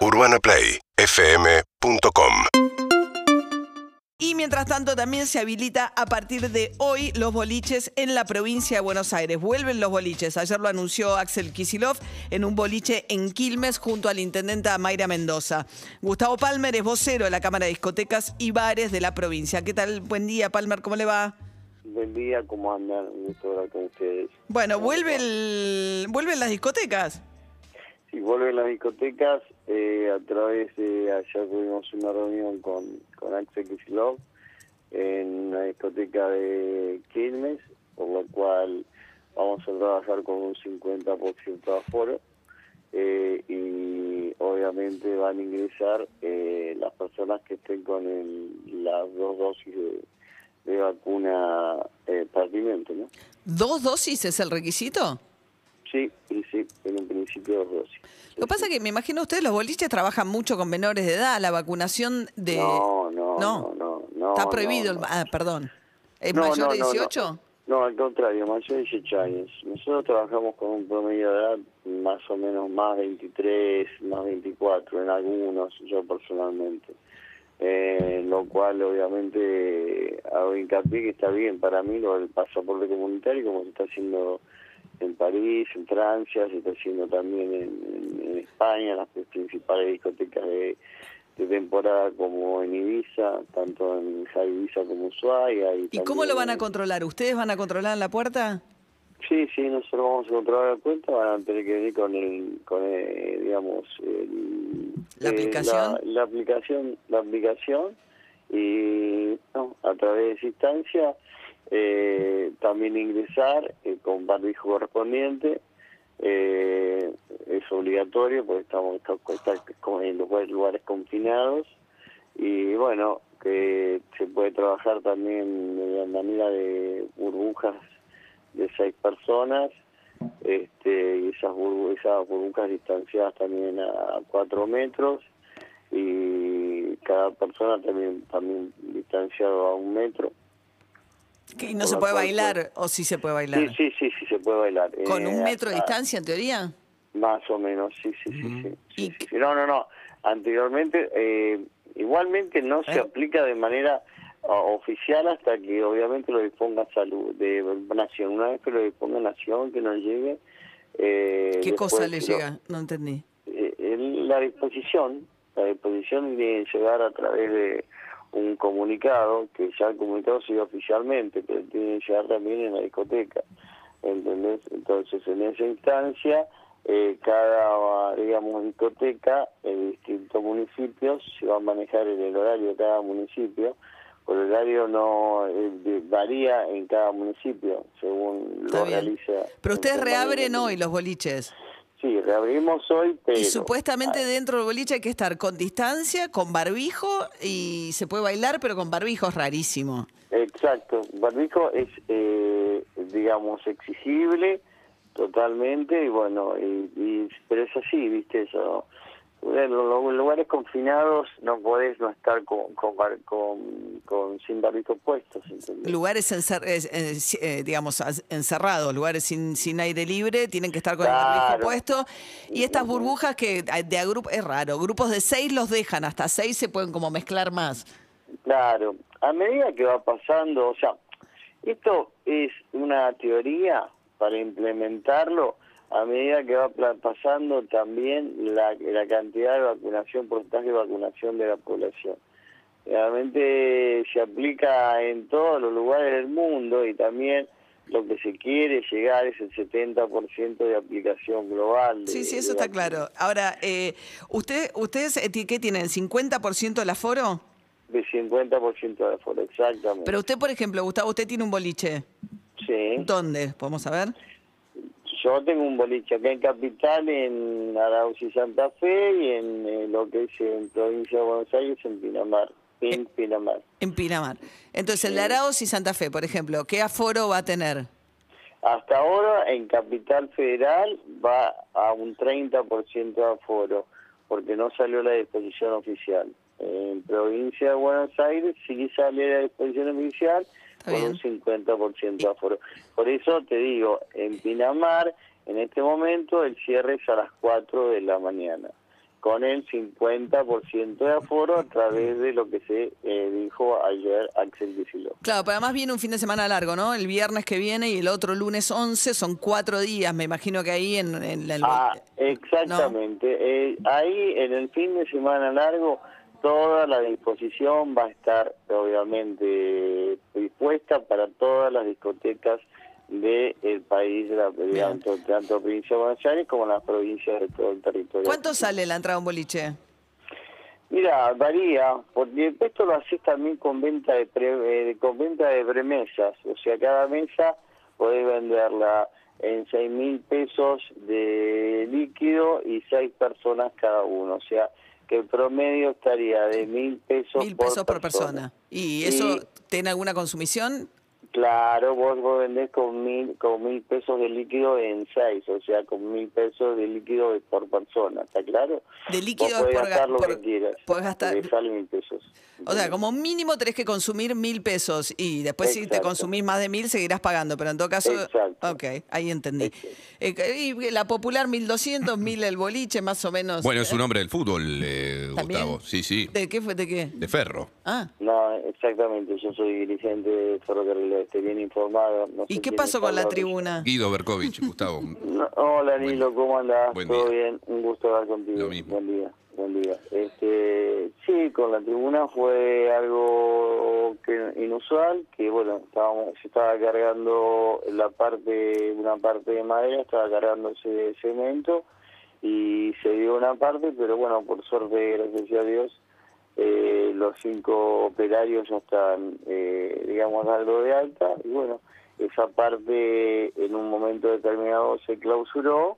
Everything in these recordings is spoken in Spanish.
UrbanaPlayFM.com Y mientras tanto también se habilita a partir de hoy los boliches en la provincia de Buenos Aires. Vuelven los boliches. Ayer lo anunció Axel Kisilov en un boliche en Quilmes junto al intendente Mayra Mendoza. Gustavo Palmer es vocero de la Cámara de Discotecas y Bares de la provincia. ¿Qué tal? Buen día, Palmer. ¿Cómo le va? Buen día, ¿cómo andan? Un gusto hablar con ustedes. Bueno, vuelve el- vuelven las discotecas. Si vuelven las discotecas, eh, a través de ayer tuvimos una reunión con, con Axel Kicillof en una discoteca de Quilmes, por lo cual vamos a trabajar con un 50% de aforo eh, y obviamente van a ingresar eh, las personas que estén con el- las dos dosis de, de vacuna eh, pertinente, ¿no? ¿Dos dosis es el requisito? Sí, sí, en un principio dos dosis. Lo que pasa es que me imagino ustedes los boliches trabajan mucho con menores de edad, la vacunación de... No, no, no, no, no, Está no, prohibido. el-. Ah, perdón. ¿Es No, mayor no, de no, no. 18? No, al contrario, mayor de 18 años. Nosotros trabajamos con un promedio de edad más o menos más 23, más 24 en algunos, yo personalmente. Eh, lo cual obviamente hago hincapié que está bien para mí lo del pasaporte comunitario como se está haciendo en París, en Francia, se está haciendo también en, en- en España, en las principales discotecas de, de temporada como en Ibiza, tanto en Ibiza como Ushuaia. ¿Y cómo lo van a en- controlar? ¿Ustedes van a controlar en la puerta? Sí, sí, nosotros vamos a controlar la cuenta, van a tener que venir con el, con el, digamos, el, ¿La eh, aplicación? La, la aplicación, la aplicación y no, a través de esa instancia eh, también ingresar eh, con barbijo correspondiente. Eh, es obligatorio porque estamos en lugares, lugares confinados y bueno que se puede trabajar también de manera de burbujas de seis personas este y esas burbu- esas burbujas distanciadas también a cuatro metros y cada persona también también distanciado a un metro ¿Y no se puede bailar o sí se puede bailar? sí sí sí sí se puede bailar ¿Con Eh, un metro de distancia en teoría? más o menos sí sí sí sí, ¿Y sí, sí, sí. no no no anteriormente eh, igualmente no se ¿Eh? aplica de manera o- oficial hasta que obviamente lo disponga salud de nación una vez que lo disponga nación que nos llegue eh, ¿Qué cosa le llega? No entendí. eh, el- la disposición, la disposición de llegar a través de un comunicado, que ya el comunicado dio oficialmente, pero tiene que llegar también en la discoteca, ¿entendés? Entonces, en esa instancia, eh, cada, digamos, discoteca en distintos municipios se va a manejar en el horario de cada municipio, por el horario no eh, varía en cada municipio, según Está lo bien. realiza. Pero ustedes reabren hoy los boliches. Sí, reabrimos hoy, pero... Y supuestamente dentro del boliche hay que estar con distancia, con barbijo y se puede bailar, pero con barbijo es rarísimo. Exacto, barbijo es, eh, digamos, exigible totalmente y bueno, y, y- pero es así, viste, eso. En los lugares confinados no podés no estar con, con, bar- con, con- sin barbijo puestos, ¿entendés? Lugares, encer- eh, eh, digamos, encerrados, lugares sin, sin aire libre, tienen que estar con el barbijo Claro. puesto. Y estas burbujas que de agrup es raro, grupos de seis los dejan, hasta seis se pueden como mezclar más. Claro, a medida que va pasando, o sea, esto es una teoría para implementarlo, a medida que va pasando también la, la cantidad de vacunación, porcentaje de vacunación de la población. Realmente se aplica en todos los lugares del mundo y también lo que se quiere llegar es el 70% de aplicación global. de- Sí, sí, eso está claro. Ahora, eh, usted, ¿ustedes eh, qué tienen? ¿50% del aforo? De 50% de aforo, exactamente. Pero usted, por ejemplo, Gustavo, usted tiene un boliche. sí. ¿Dónde? ¿Podemos saber? Yo tengo un boliche acá en Capital, en Arauz y Santa Fe, y en eh, lo que es en provincia de Buenos Aires, en Pinamar. En Pinamar. En Pinamar. Entonces, el de Arauz y Santa Fe, por ejemplo, ¿qué aforo va a tener? Hasta ahora, en Capital Federal va a un 30% de aforo, porque no salió la disposición oficial. En provincia de Buenos Aires sí sale la disposición oficial con un 50% de aforo. Por eso te digo, en Pinamar, en este momento, el cierre es a las 4 de la mañana. con el 50% de aforo a través de lo que se eh, dijo ayer Axel Kicillof. Claro, pero además viene un fin de semana largo, ¿no? El viernes que viene y el otro lunes 11, son cuatro días, me imagino que ahí en, en el... Ah, exactamente. Eh, ahí en el fin de semana largo toda la disposición va a estar obviamente dispuesta para todas las discotecas del país, de la, tanto, tanto provincia de Buenos Aires como las provincias de todo el territorio. ¿Cuánto sale la entrada a un boliche? Mira, varía, porque esto lo haces también con venta de, pre, eh, con venta de premesas, o sea, cada mesa podés venderla en seis mil pesos de líquido y seis personas cada uno, o sea, que el promedio estaría de mil pesos, mil pesos por, persona. ¿Y eso tiene alguna consumición? Claro, vos, vos vendés con mil, con mil pesos de líquido en seis, o sea, con mil pesos de líquido por persona, ¿está claro? De líquido vos por gastar lo por, que quieras. Podés gastar. sale mil pesos. O sea, como mínimo tenés que consumir mil pesos y después si te consumís más de mil seguirás pagando, pero en todo caso... Exacto. Ok, ahí entendí. Eh, y la popular 1200, mil el boliche, más o menos. Bueno, es un hombre del fútbol, eh, Gustavo. Sí, sí. ¿De qué fue? ¿De qué? De Ferro. Ah. No, exactamente. Yo soy dirigente de Ferrocarril, estoy bien informado. No ¿Y qué pasó con la tribuna? Guido Berkovich, Gustavo. No, hola, Nilo, ¿cómo andás? Buen ¿Todo día. bien? Un gusto hablar contigo. Lo mismo. Buen día. Buen día. Este, sí, con la tribuna fue algo que, inusual, que bueno, estábamos, se estaba cargando la parte, una parte de madera, estaba cargándose de cemento y se dio una parte, pero bueno, por suerte, gracias a Dios, eh, los cinco operarios ya están, eh, digamos, algo de alta y bueno, esa parte en un momento determinado se clausuró.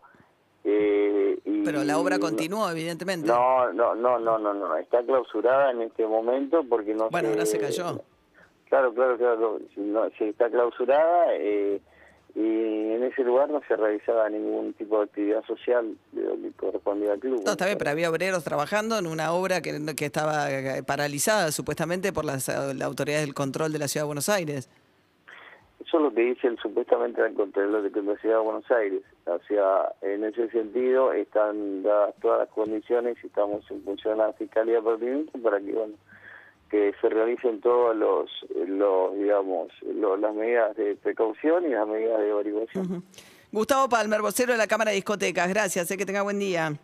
Eh, y, Pero la obra continuó, evidentemente. No, no, no, no, no, no, está clausurada en este momento porque no Bueno, se... ahora se cayó. Claro, claro, claro, si no, está clausurada eh, y en ese lugar no se realizaba ningún tipo de actividad social que correspondía al club. No, está bien, pero había obreros trabajando en una obra que, que estaba eh, paralizada supuestamente por las, eh, la autoridad del control de la Ciudad de Buenos Aires. Eso es lo que dice el, supuestamente el control de la Ciudad de Buenos Aires. O sea, en ese sentido están dadas todas las condiciones y estamos en función de la Fiscalía pertinente para que, bueno, que se realicen todos los, los digamos, los, las medidas de precaución y las medidas de averiguación. Gustavo Palmer, vocero de la Cámara de Discotecas. Gracias, sé que tenga buen día.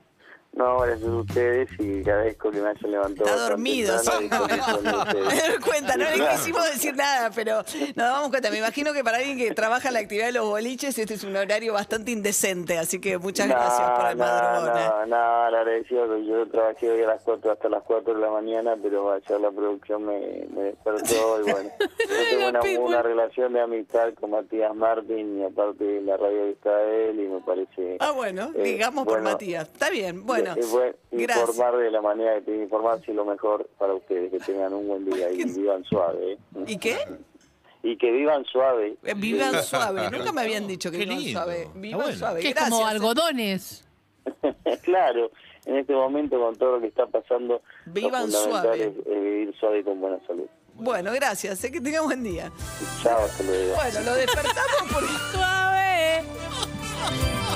No, gracias a ustedes y agradezco que me hayan levantado. Está dormido. sí. Me doy cuenta, no le quisimos decir nada, pero nos damos cuenta. Me imagino que para alguien que trabaja en la actividad de los boliches, este es un horario bastante indecente, así que muchas gracias por el No, madrugón. No, no, le agradecido. Yo trabajé hoy a las 4 hasta las 4 de la mañana, pero ayer la producción me, me despertó y bueno. Yo tengo una, una relación de amistad con Matías Martín y aparte la radio de Israel y me parece... Ah, bueno, eh, digamos por bueno, Matías. Está bien, bueno. Eh, bueno, gracias. informar de la manera que tiene que informarse y lo mejor para ustedes, que tengan un buen día y vivan suave. ¿eh? ¿Y qué? Y que vivan suave. Eh, Vivan suave. Nunca me habían dicho que Qué vivan lindo. suave. Vivan bueno. suave. Que es como eh. algodones. claro, en este momento con todo lo que está pasando, Vivan lo fundamental suave. es, es vivir suave y con buena salud. Bueno, gracias. Sé que tenga buen día. Chao, hasta luego. Bueno, lo despertamos por Suave.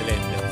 Excelente.